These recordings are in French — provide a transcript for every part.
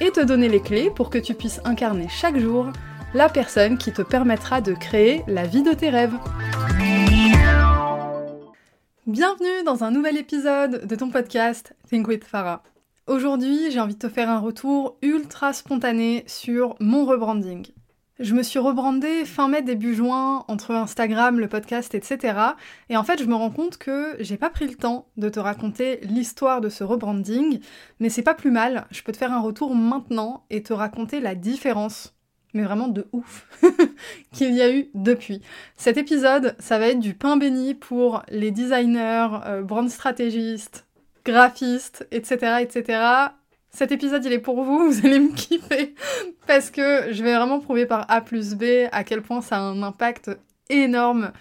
et te donner les clés pour que tu puisses incarner chaque jour la personne qui te permettra de créer la vie de tes rêves. Bienvenue dans un nouvel épisode de ton podcast Think with Farah. Aujourd'hui, j'ai envie de te faire un retour ultra spontané sur mon rebranding. Je me suis rebrandée fin mai, début juin, entre Instagram, le podcast, etc. Et en fait, je me rends compte que j'ai pas pris le temps de te raconter l'histoire de ce rebranding, mais c'est pas plus mal. Je peux te faire un retour maintenant et te raconter la différence, mais vraiment de ouf, qu'il y a eu depuis. Cet épisode, ça va être du pain béni pour les designers, euh, brand stratégistes, graphistes, etc., etc. Cet épisode, il est pour vous, vous allez me kiffer, parce que je vais vraiment prouver par A plus B à quel point ça a un impact énorme,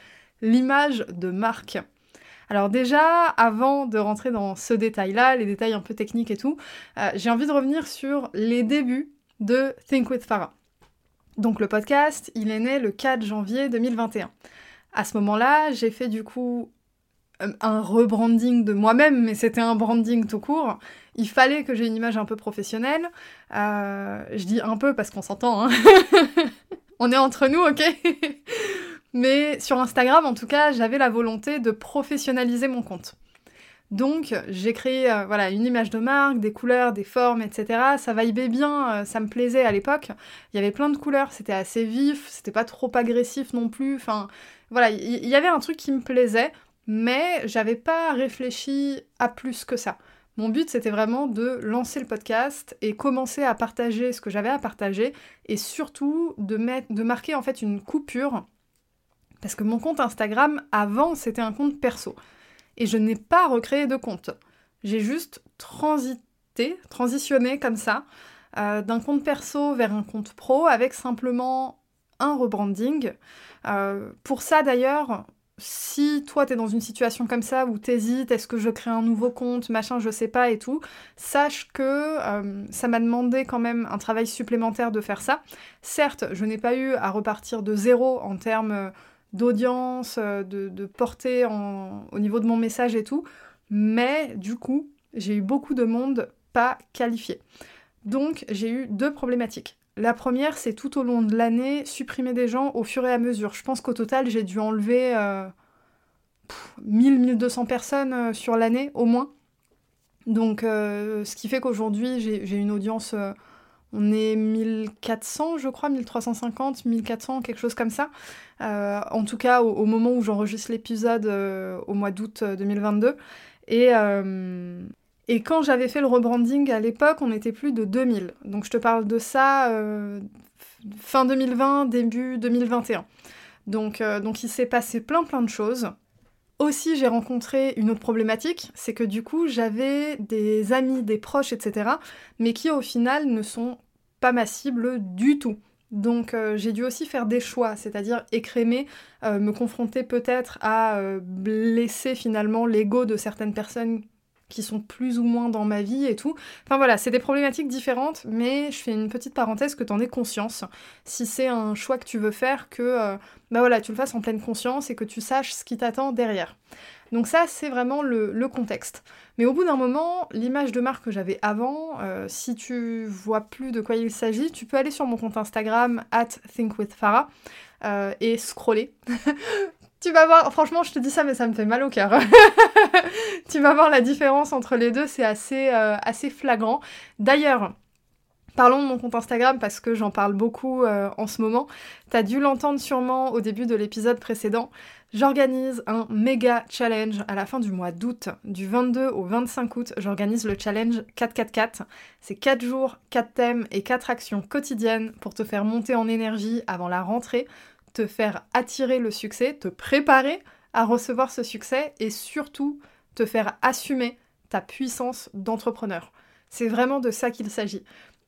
l'image de marque. Alors déjà, avant de rentrer dans ce détail-là, les détails un peu techniques et tout, euh, j'ai envie de revenir sur les débuts de Think with Farah. Donc le podcast, il est né le 4 janvier 2021. À ce moment-là, j'ai fait du coup un rebranding de moi-même, mais c'était un branding tout court. Il fallait que j'ai une image un peu professionnelle. Euh, je dis un peu parce qu'on s'entend. Hein. On est entre nous, ok? Mais sur Instagram, en tout cas, j'avais la volonté de professionnaliser mon compte. Donc, j'ai créé euh, voilà, une image de marque, des couleurs, des formes, etc. Ça vibait bien, ça me plaisait à l'époque. Il y avait plein de couleurs, c'était assez vif, c'était pas trop agressif non plus. Enfin, voilà, il y avait un truc qui me plaisait mais j'avais pas réfléchi à plus que ça. Mon but, c'était vraiment de lancer le podcast et commencer à partager ce que j'avais à partager et surtout de, mettre, de marquer en fait une coupure parce que mon compte Instagram, avant, c'était un compte perso. Et je n'ai pas recréé de compte. J'ai juste transité, transitionné comme ça, euh, d'un compte perso vers un compte pro avec simplement un rebranding. Euh, pour ça d'ailleurs, si toi t'es dans une situation comme ça où t'hésites, est-ce que je crée un nouveau compte, machin, je sais pas et tout, sache que euh, ça m'a demandé quand même un travail supplémentaire de faire ça. Certes, je n'ai pas eu à repartir de zéro en termes d'audience, euh, de, portée au niveau de mon message et tout, mais du coup, j'ai eu beaucoup de monde pas qualifié. Donc j'ai eu deux problématiques. La première, c'est tout au long de l'année, supprimer des gens au fur et à mesure. Je pense qu'au total, j'ai dû enlever 1000-1200 euh, personnes euh, sur l'année, au moins. Donc, euh, ce qui fait qu'aujourd'hui, j'ai une audience, on est 1400, je crois, 1350, 1400, quelque chose comme ça. en tout cas, au, moment où j'enregistre l'épisode, au mois d'août 2022. Et, et quand j'avais fait le rebranding à l'époque, on était plus de 2000. Donc je te parle de ça euh, fin 2020, début 2021. Donc, euh, donc il s'est passé plein plein de choses. Aussi, j'ai rencontré une autre problématique, c'est que du coup, j'avais des amis, des proches, etc., mais qui au final ne sont pas ma cible du tout. Donc euh, j'ai dû aussi faire des choix, c'est-à-dire écrémer, me confronter peut-être à blesser finalement l'ego de certaines personnes qui sont plus ou moins dans ma vie et tout. Enfin voilà, c'est des problématiques différentes, mais je fais une petite parenthèse que tu en aies conscience. Si c'est un choix que tu veux faire, que euh, bah tu le fasses en pleine conscience et que tu saches ce qui t'attend derrière. Donc ça, c'est vraiment le, contexte. Mais au bout d'un moment, l'image de marque que j'avais avant, euh, si tu vois plus de quoi il s'agit, tu peux aller sur mon compte Instagram, at thinkwithfarah, euh, et scroller. Tu vas voir, franchement, je te dis ça, mais ça me fait mal au cœur. tu vas voir la différence entre les deux, c'est assez, euh, assez flagrant. D'ailleurs, Parlons de mon compte Instagram parce que j'en parle beaucoup euh, en ce moment. T'as dû l'entendre sûrement au début de l'épisode précédent. J'organise un méga challenge à la fin du mois d'août, du 22 au 25 août. J'organise le challenge 444. C'est 4 jours, 4 thèmes et 4 actions quotidiennes pour te faire monter en énergie avant la rentrée faire attirer le succès, te préparer à recevoir ce succès et surtout te faire assumer ta puissance d'entrepreneur. C'est vraiment de ça qu'il s'agit.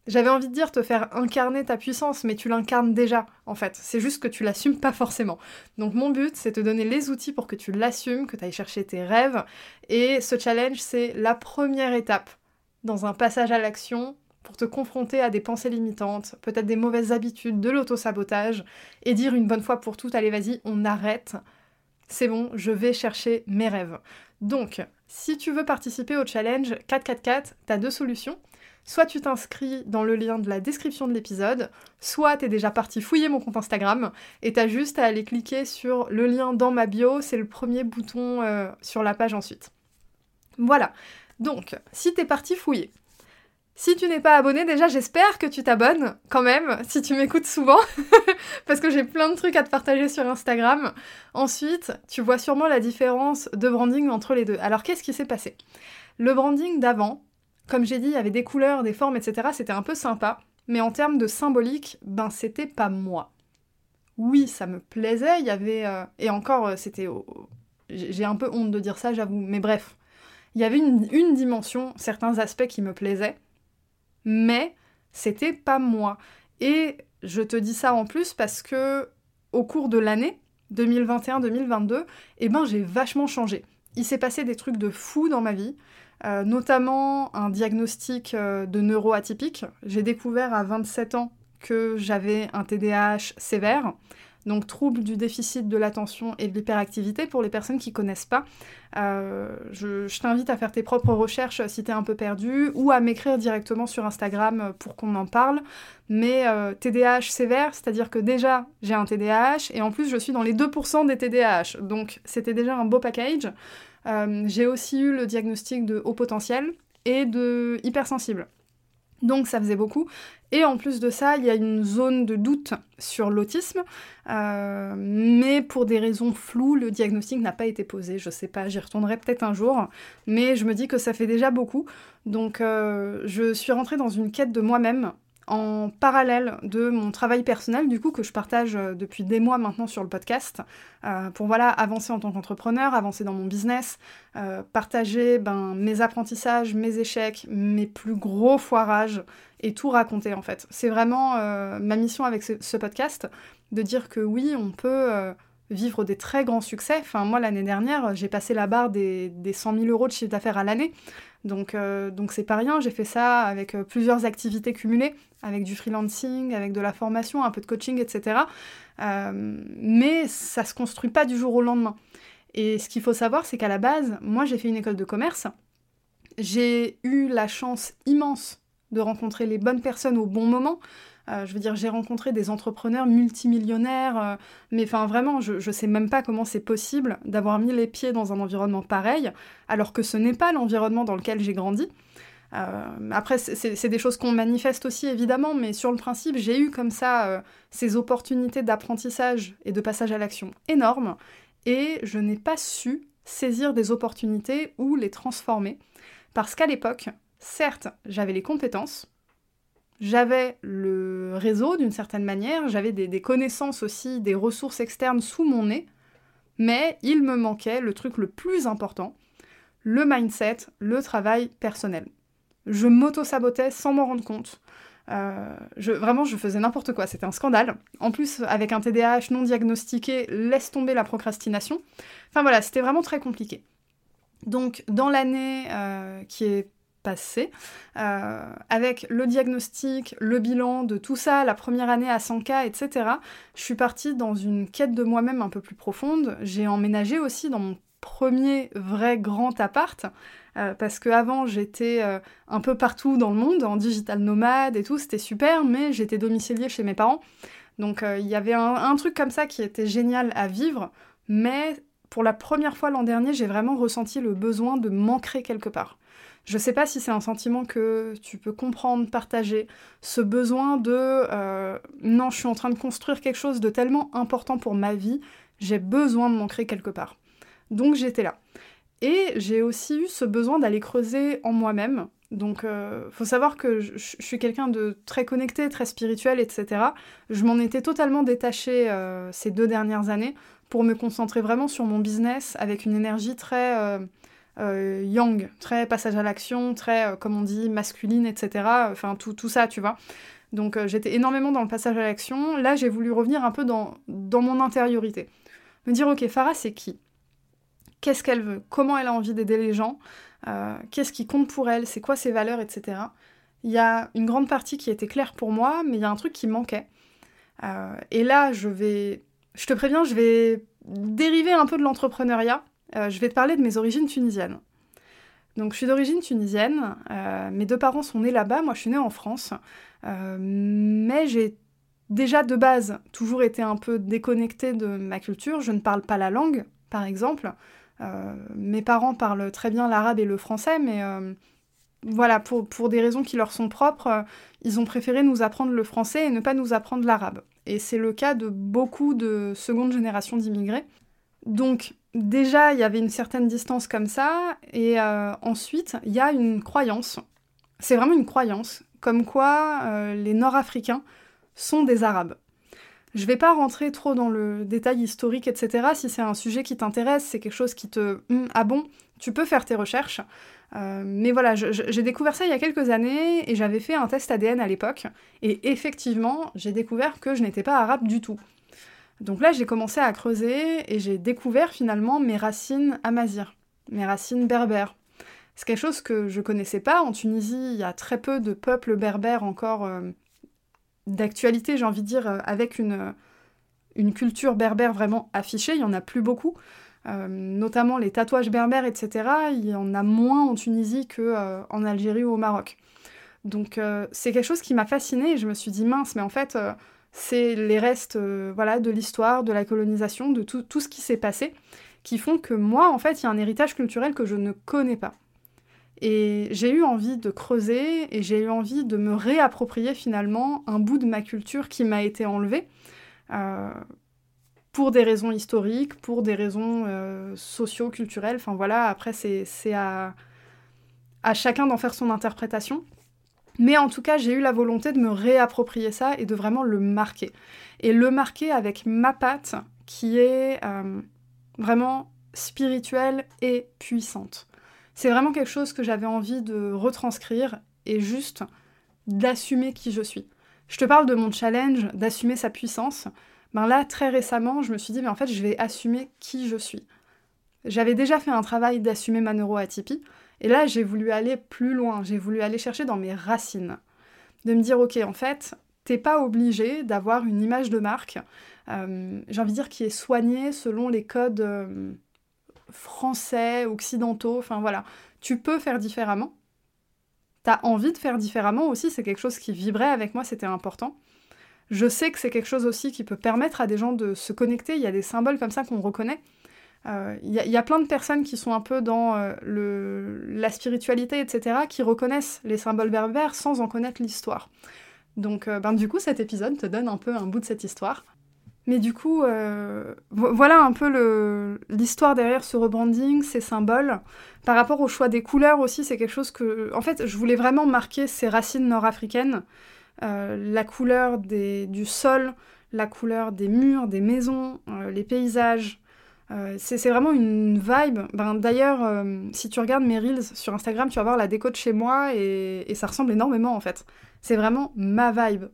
J'avais envie de dire te faire incarner ta puissance, mais tu l'incarnes déjà, en fait. C'est juste que tu l'assumes pas forcément. Donc mon but, c'est te donner les outils pour que tu l'assumes, que tu ailles chercher tes rêves. Et ce challenge, c'est la première étape dans un passage à l'action pour te confronter à des pensées limitantes, peut-être des mauvaises habitudes, de l'auto-sabotage, et dire une bonne fois pour toutes, allez vas-y, on arrête. C'est bon, je vais chercher mes rêves. Donc, si tu veux participer au challenge 444, tu as deux solutions. Soit tu t'inscris dans le lien de la description de l'épisode, soit tu es déjà parti fouiller mon compte Instagram et t'as juste à aller cliquer sur le lien dans ma bio, c'est le premier bouton euh, sur la page ensuite. Voilà. Donc, si t'es parti fouiller, si tu n'es pas abonné, déjà j'espère que tu t'abonnes quand même, si tu m'écoutes souvent, parce que j'ai plein de trucs à te partager sur Instagram. Ensuite, tu vois sûrement la différence de branding entre les deux. Alors qu'est-ce qui s'est passé? Le branding d'avant, comme j'ai dit, il y avait des couleurs, des formes, etc. C'était un peu sympa. Mais en termes de symbolique, ben c'était pas moi. Oui, ça me plaisait, il y avait... Euh, et encore, euh, c'était... J'ai un peu honte de dire ça, j'avoue. Mais bref, il y avait une, une dimension, certains aspects qui me plaisaient. Mais c'était pas moi. Et je te dis ça en plus parce que au cours de l'année 2021-2022, eh ben j'ai vachement changé. Il s'est passé des trucs de fou dans ma vie. Euh, notamment un diagnostic euh, de neuroatypique. J'ai découvert à 27 ans que j'avais un TDAH sévère, donc trouble du déficit de l'attention et de l'hyperactivité. Pour les personnes qui connaissent pas, euh, je, t'invite à faire tes propres recherches si tu es un peu perdu ou à m'écrire directement sur Instagram pour qu'on en parle. Mais TDAH sévère, c'est-à-dire que déjà j'ai un TDAH et en plus je suis dans les 2% des TDAH, donc c'était déjà un beau package. Euh, j'ai aussi eu le diagnostic de haut potentiel et de hypersensible. Donc ça faisait beaucoup. Et en plus de ça, il y a une zone de doute sur l'autisme, euh, mais pour des raisons floues, le diagnostic n'a pas été posé. Je sais pas, j'y retournerai peut-être un jour, mais je me dis que ça fait déjà beaucoup. Donc euh, je suis rentrée dans une quête de moi-même en parallèle de mon travail personnel, du coup, que je partage euh, depuis des mois maintenant sur le podcast, euh, pour voilà, avancer en tant qu'entrepreneur, avancer dans mon business, euh, partager ben, mes apprentissages, mes échecs, mes plus gros foirages, et tout raconter en fait. C'est vraiment ma mission avec ce, podcast, de dire que oui, on peut vivre des très grands succès. Enfin, moi, l'année dernière, j'ai passé la barre des, des 100 000 euros de chiffre d'affaires à l'année. Donc, euh, donc c'est pas rien, j'ai fait ça avec euh, plusieurs activités cumulées, avec du freelancing, avec de la formation, un peu de coaching, etc. Euh, mais ça se construit pas du jour au lendemain. Et ce qu'il faut savoir, c'est qu'à la base, moi j'ai fait une école de commerce. J'ai eu la chance immense de rencontrer les bonnes personnes au bon moment. Euh, je veux dire, j'ai rencontré des entrepreneurs multimillionnaires, euh, mais enfin vraiment, je, ne sais même pas comment c'est possible d'avoir mis les pieds dans un environnement pareil, alors que ce n'est pas l'environnement dans lequel j'ai grandi. Euh, après, c'est des choses qu'on manifeste aussi évidemment, mais sur le principe, j'ai eu comme ça ces opportunités d'apprentissage et de passage à l'action énormes, et je n'ai pas su saisir des opportunités ou les transformer, parce qu'à l'époque, certes, j'avais les compétences, j'avais le réseau d'une certaine manière, j'avais des, connaissances aussi, des ressources externes sous mon nez, mais il me manquait le truc le plus important, le mindset, le travail personnel. Je m'auto-sabotais sans m'en rendre compte. Euh, je, vraiment, je faisais n'importe quoi, c'était un scandale. En plus, avec un TDAH non diagnostiqué, laisse tomber la procrastination. Enfin voilà, c'était vraiment très compliqué. Donc, dans l'année euh, qui est passé, euh, avec le diagnostic, le bilan de tout ça, la première année à 100K, etc., je suis partie dans une quête de moi-même un peu plus profonde. J'ai emménagé aussi dans mon premier vrai grand appart, euh, parce qu'avant j'étais euh, un peu partout dans le monde, en digital nomade et tout, c'était super, mais j'étais domiciliée chez mes parents. Donc il y avait un truc comme ça qui était génial à vivre, mais pour la première fois l'an dernier, j'ai vraiment ressenti le besoin de m'ancrer quelque part. Je sais pas si c'est un sentiment que tu peux comprendre, partager, ce besoin de euh, non, je suis en train de construire quelque chose de tellement important pour ma vie, j'ai besoin de m'ancrer quelque part. Donc j'étais là. Et j'ai aussi eu ce besoin d'aller creuser en moi-même. Donc, euh, faut savoir que je, suis quelqu'un de très connecté, très spirituel, etc. Je m'en étais totalement détachée euh, ces deux dernières années pour me concentrer vraiment sur mon business avec une énergie très yang, très passage à l'action, très, comme on dit, masculine, etc. Enfin, tout, tout ça, tu vois. Donc j'étais énormément dans le passage à l'action. Là, j'ai voulu revenir un peu dans, dans mon intériorité. Me dire, ok, Farah, c'est qui? Qu'est-ce qu'elle veut? Comment elle a envie d'aider les gens? Qu'est-ce qui compte pour elle? C'est quoi ses valeurs, etc. Il y a une grande partie qui était claire pour moi, mais il y a un truc qui manquait. Euh, et là, je vais, je te préviens, je vais dériver un peu de l'entrepreneuriat. Euh, je vais te parler de mes origines tunisiennes. Donc, je suis d'origine tunisienne. Euh, mes deux parents sont nés là-bas. Moi, je suis née en France. mais j'ai déjà de base toujours été un peu déconnectée de ma culture. Je ne parle pas la langue, par exemple. mes parents parlent très bien l'arabe et le français, mais voilà, pour, pour, des raisons qui leur sont propres, ils ont préféré nous apprendre le français et ne pas nous apprendre l'arabe. Et c'est le cas de beaucoup de seconde génération d'immigrés. Donc déjà, il y avait une certaine distance comme ça, et euh, ensuite, il y a une croyance, c'est vraiment une croyance, comme quoi euh, les Nord-Africains sont des Arabes. Je vais pas rentrer trop dans le détail historique, etc. Si c'est un sujet qui t'intéresse, c'est quelque chose qui te... Hum, ah bon Tu peux faire tes recherches. Euh, mais voilà, j'ai découvert ça il y a quelques années et j'avais fait un test ADN à l'époque. Et effectivement, j'ai découvert que je n'étais pas arabe du tout. Donc là, j'ai commencé à creuser et j'ai découvert finalement mes racines amazir, mes racines berbères. C'est quelque chose que je connaissais pas. En Tunisie, il y a très peu de peuples berbères encore euh, d'actualité, j'ai envie de dire, euh, avec une, une culture berbère vraiment affichée. Il y en a plus beaucoup. Euh, notamment les tatouages berbères, etc., il y en a moins en Tunisie qu'en euh, en Algérie ou au Maroc. Donc euh, c'est quelque chose qui m'a fascinée et je me suis dit mince, mais en fait c'est les restes voilà, de l'histoire, de la colonisation, de tout, ce qui s'est passé, qui font que moi, en fait, il y a un héritage culturel que je ne connais pas. Et j'ai eu envie de creuser et j'ai eu envie de me réapproprier finalement un bout de ma culture qui m'a été enlevé pour des raisons historiques, pour des raisons euh, socio-culturelles. Enfin voilà, après c'est à chacun d'en faire son interprétation. Mais en tout cas, j'ai eu la volonté de me réapproprier ça et de vraiment le marquer. Et le marquer avec ma patte qui est euh, vraiment spirituelle et puissante. C'est vraiment quelque chose que j'avais envie de retranscrire et juste d'assumer qui je suis. Je te parle de mon challenge, d'assumer sa puissance, ben là, très récemment, je me suis dit, mais en fait, je vais assumer qui je suis. J'avais déjà fait un travail d'assumer ma neuroatypie, et là, j'ai voulu aller plus loin, j'ai voulu aller chercher dans mes racines. De me dire, ok, en fait, t'es pas obligé d'avoir une image de marque, euh, j'ai envie de dire, qui est soignée selon les codes euh, français, occidentaux, enfin voilà. Tu peux faire différemment. T'as envie de faire différemment aussi, c'est quelque chose qui vibrait avec moi, c'était important. Je sais que c'est quelque chose aussi qui peut permettre à des gens de se connecter. Il y a des symboles comme ça qu'on reconnaît. Euh, il y, a plein de personnes qui sont un peu dans euh, le, la spiritualité, etc., qui reconnaissent les symboles berbères sans en connaître l'histoire. Donc, euh, ben, du coup, cet épisode te donne un peu un bout de cette histoire. Mais du coup, voilà un peu l'histoire derrière ce rebranding, ces symboles. Par rapport au choix des couleurs aussi, c'est quelque chose que... En fait, je voulais vraiment marquer ces racines nord-africaines. Euh, la couleur du sol, la couleur des murs, des maisons, euh, les paysages. Euh, c'est vraiment une vibe. Ben, D'ailleurs, si tu regardes mes reels sur Instagram, tu vas voir la déco de chez moi et, ça ressemble énormément en fait. C'est vraiment ma vibe.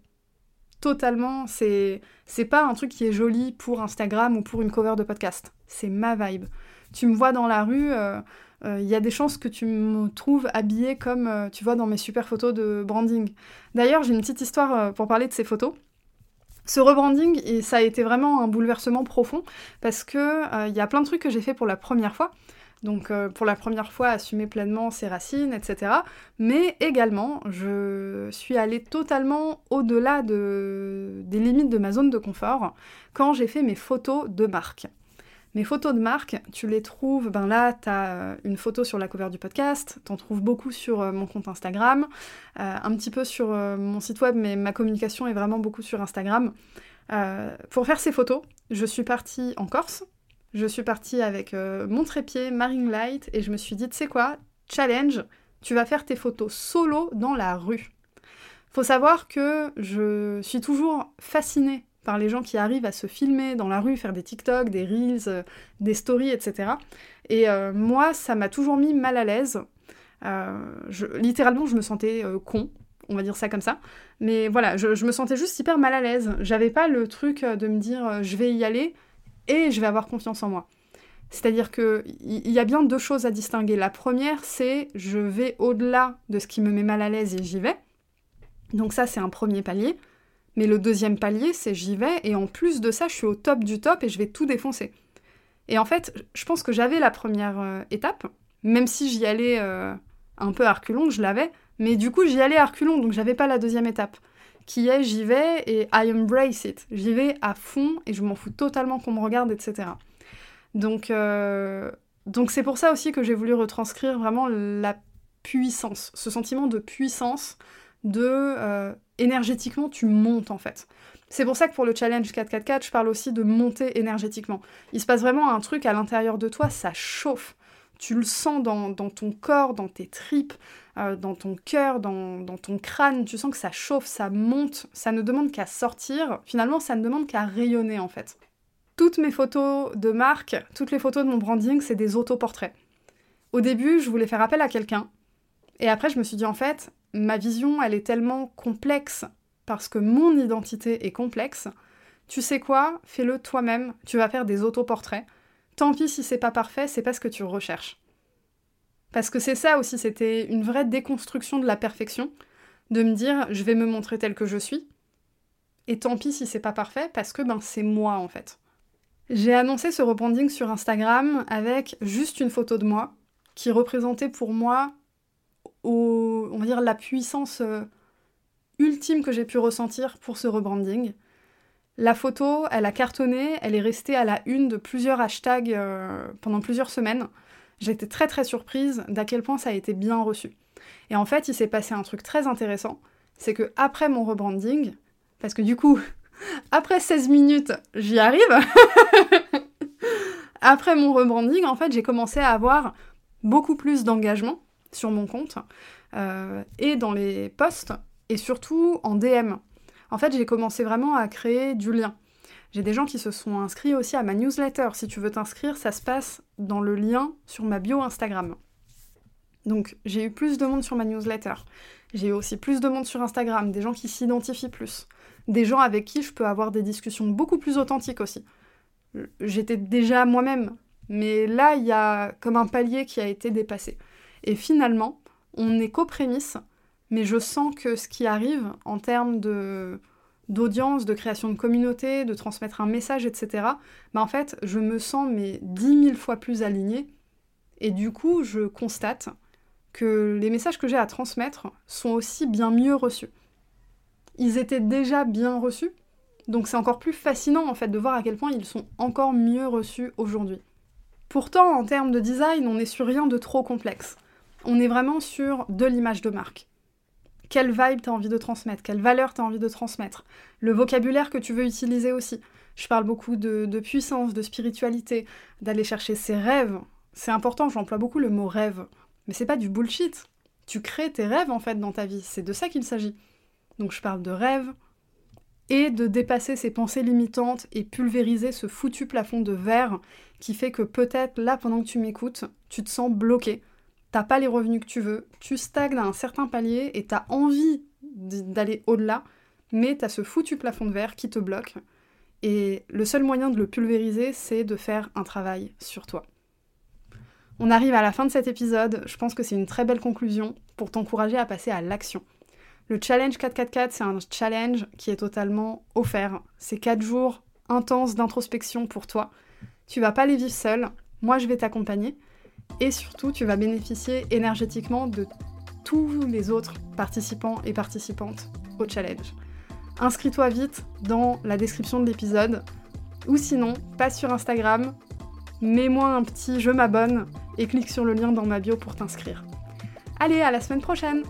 Totalement, c'est pas un truc qui est joli pour Instagram ou pour une cover de podcast. C'est ma vibe. Tu me vois dans la rue, il euh, y a des chances que tu me trouves habillée comme euh, tu vois dans mes super photos de branding. D'ailleurs, j'ai une petite histoire euh, pour parler de ces photos. Ce rebranding, ça a été vraiment un bouleversement profond parce que il y a plein de trucs que j'ai fait pour la première fois. Donc pour la première fois, assumer pleinement ses racines, etc. Mais également, je suis allée totalement au-delà de, des limites de ma zone de confort quand j'ai fait mes photos de marque. Mes photos de marque, tu les trouves, ben là, tu as euh, une photo sur la cover du podcast, tu en trouves beaucoup sur euh, mon compte Instagram, euh, un petit peu sur mon site web, mais ma communication est vraiment beaucoup sur Instagram. pour faire ces photos, je suis partie en Corse, je suis partie avec mon trépied, Marine Light, et je me suis dit, tu sais quoi, challenge, tu vas faire tes photos solo dans la rue. Faut savoir que je suis toujours fascinée par les gens qui arrivent à se filmer dans la rue, faire des TikTok, des Reels, euh, des stories, etc. Et euh, moi, ça m'a toujours mis mal à l'aise. littéralement, je me sentais con, on va dire ça comme ça. Mais voilà, je, je, me sentais juste hyper mal à l'aise. J'avais pas le truc de me dire je vais y aller et je vais avoir confiance en moi. C'est-à-dire qu'il y a bien deux choses à distinguer. La première, c'est je vais au-delà de ce qui me met mal à l'aise et j'y vais. Donc ça, c'est un premier palier. Mais le deuxième palier, c'est j'y vais et en plus de ça, je suis au top du top et je vais tout défoncer. Et en fait, je pense que j'avais la première euh, étape, même si j'y allais euh, un peu à je l'avais, mais du coup, j'y allais à reculons, donc j'avais pas la deuxième étape, qui est j'y vais et I embrace it. J'y vais à fond et je m'en fous totalement qu'on me regarde, etc. Donc, euh, donc c'est pour ça aussi que j'ai voulu retranscrire vraiment la puissance, ce sentiment de puissance, de euh, énergétiquement tu montes en fait. C'est pour ça que pour le challenge 444, je parle aussi de monter énergétiquement. Il se passe vraiment un truc à l'intérieur de toi, ça chauffe. Tu le sens dans, ton corps, dans tes tripes, euh, dans ton cœur, dans, dans, ton crâne. Tu sens que ça chauffe, ça monte. Ça ne demande qu'à sortir. Finalement, ça ne demande qu'à rayonner en fait. Toutes mes photos de marque, toutes les photos de mon branding, c'est des autoportraits. Au début, je voulais faire appel à quelqu'un. Et après, je me suis dit, en fait, ma vision, elle est tellement complexe parce que mon identité est complexe. Tu sais quoi? Fais-le toi-même. Tu vas faire des autoportraits. Tant pis si c'est pas parfait, c'est pas ce que tu recherches. Parce que c'est ça aussi, c'était une vraie déconstruction de la perfection, de me dire je vais me montrer tel que je suis. Et tant pis si c'est pas parfait, parce que ben c'est moi en fait. J'ai annoncé ce rebranding sur Instagram avec juste une photo de moi qui représentait pour moi, on va dire, la puissance euh, ultime que j'ai pu ressentir pour ce rebranding. La photo, elle a cartonné, elle est restée à la une de plusieurs hashtags euh, pendant plusieurs semaines. J'étais très très surprise d'à quel point ça a été bien reçu. Et en fait, il s'est passé un truc très intéressant, c'est que après mon rebranding, parce que du coup, après 16 minutes, j'y arrive. Après mon rebranding, en fait, j'ai commencé à avoir beaucoup plus d'engagement sur mon compte euh, et dans les posts et surtout en DM. En fait, j'ai commencé vraiment à créer du lien. J'ai des gens qui se sont inscrits aussi à ma newsletter. Si tu veux t'inscrire, ça se passe dans le lien sur ma bio Instagram. Donc j'ai eu plus de monde sur ma newsletter. J'ai eu aussi plus de monde sur Instagram, des gens qui s'identifient plus des gens avec qui je peux avoir des discussions beaucoup plus authentiques aussi. J'étais déjà moi-même, mais là, il y a comme un palier qui a été dépassé. Et finalement, on est qu'aux prémices, mais je sens que ce qui arrive en termes de d'audience, de création de communauté, de transmettre un message, etc., bah en fait, je me sens mais dix mille fois plus alignée. Et du coup, je constate que les messages que j'ai à transmettre sont aussi bien mieux reçus ils étaient déjà bien reçus. Donc c'est encore plus fascinant en fait de voir à quel point ils sont encore mieux reçus aujourd'hui. Pourtant, en termes de design, on n'est sur rien de trop complexe. On est vraiment sur de l'image de marque. Quelle vibe t'as envie de transmettre Quelle valeur t'as envie de transmettre Le vocabulaire que tu veux utiliser aussi. Je parle beaucoup de, de puissance, de spiritualité, d'aller chercher ses rêves. C'est important, j'emploie beaucoup le mot rêve. Mais c'est pas du bullshit. Tu crées tes rêves en fait dans ta vie, c'est de ça qu'il s'agit. Donc je parle de rêve et de dépasser ces pensées limitantes et pulvériser ce foutu plafond de verre qui fait que peut-être là pendant que tu m'écoutes, tu te sens bloqué, t'as pas les revenus que tu veux, tu stagnes à un certain palier et t'as envie d'aller au-delà, mais t'as ce foutu plafond de verre qui te bloque. Et le seul moyen de le pulvériser, c'est de faire un travail sur toi. On arrive à la fin de cet épisode, je pense que c'est une très belle conclusion pour t'encourager à passer à l'action. Le challenge 444, c'est un challenge qui est totalement offert. C'est 4 jours intenses d'introspection pour toi. Tu vas pas les vivre seul, moi je vais t'accompagner. Et surtout, tu vas bénéficier énergétiquement de tous les autres participants et participantes au challenge. Inscris-toi vite dans la description de l'épisode. Ou sinon, passe sur Instagram, mets-moi un petit je m'abonne et clique sur le lien dans ma bio pour t'inscrire. Allez, à la semaine prochaine